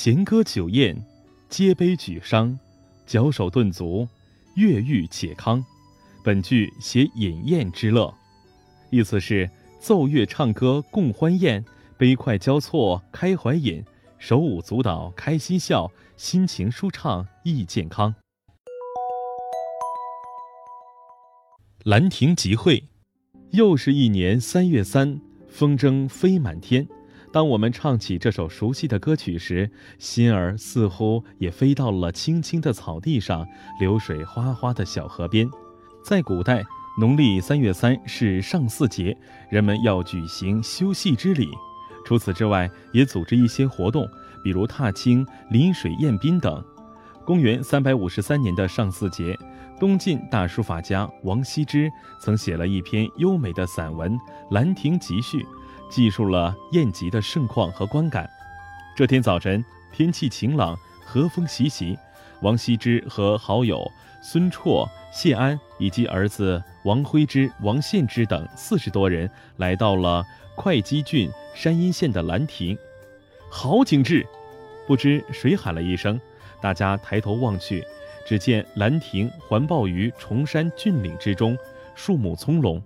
弦歌酒宴，皆杯举觞，矫首顿足，乐欲且康。本句写饮宴之乐，意思是奏乐唱歌共欢宴，杯筷交错开怀饮，手舞足蹈开心笑，心情舒畅益健康。兰亭集会，又是一年三月三，风筝飞满天。当我们唱起这首熟悉的歌曲时，心儿似乎也飞到了青青的草地上，流水哗哗的小河边。在古代，农历三月三是上巳节，人们要举行休息之礼。除此之外，也组织一些活动，比如踏青、临水宴宾等。公元三百五十三年的上巳节。东晋大书法家王羲之曾写了一篇优美的散文《兰亭集序》，记述了宴集的盛况和观感。这天早晨，天气晴朗，和风习习。王羲之和好友孙绰、谢安以及儿子王徽之、王献之等四十多人来到了会稽郡山阴县的兰亭。好景致！不知谁喊了一声，大家抬头望去。只见兰亭环抱于崇山峻岭之中，树木葱茏，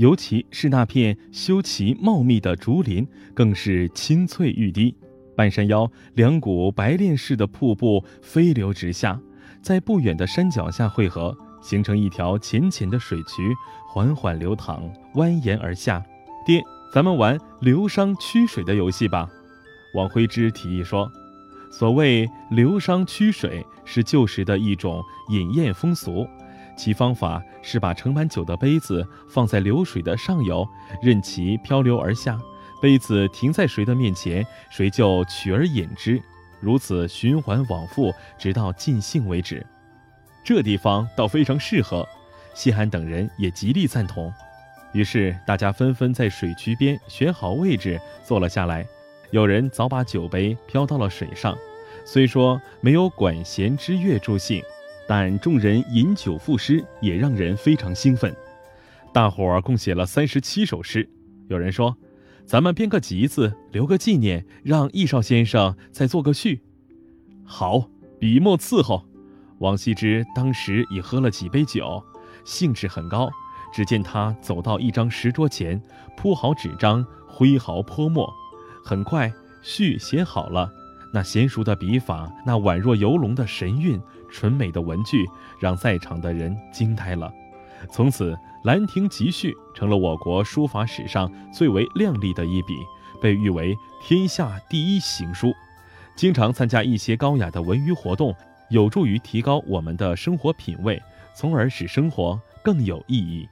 尤其是那片修齐茂密的竹林，更是青翠欲滴。半山腰两股白练似的瀑布飞流直下，在不远的山脚下汇合，形成一条浅浅的水渠，缓缓流淌，蜿蜒而下。爹，咱们玩流觞曲水的游戏吧。王徽之提议说。所谓流觞曲水，是旧时的一种饮宴风俗，其方法是把盛满酒的杯子放在流水的上游，任其漂流而下，杯子停在谁的面前，谁就取而饮之，如此循环往复，直到尽兴为止。这地方倒非常适合，西寒等人也极力赞同，于是大家纷纷在水渠边选好位置坐了下来。有人早把酒杯飘到了水上，虽说没有管弦之乐助兴，但众人饮酒赋诗也让人非常兴奋。大伙儿共写了三十七首诗。有人说：“咱们编个集子，留个纪念，让易少先生再做个序。”好，笔墨伺候。王羲之当时已喝了几杯酒，兴致很高。只见他走到一张石桌前，铺好纸张，挥毫泼墨。很快，序写好了。那娴熟的笔法，那宛若游龙的神韵，纯美的文句，让在场的人惊呆了。从此，《兰亭集序》成了我国书法史上最为亮丽的一笔，被誉为天下第一行书。经常参加一些高雅的文娱活动，有助于提高我们的生活品味，从而使生活更有意义。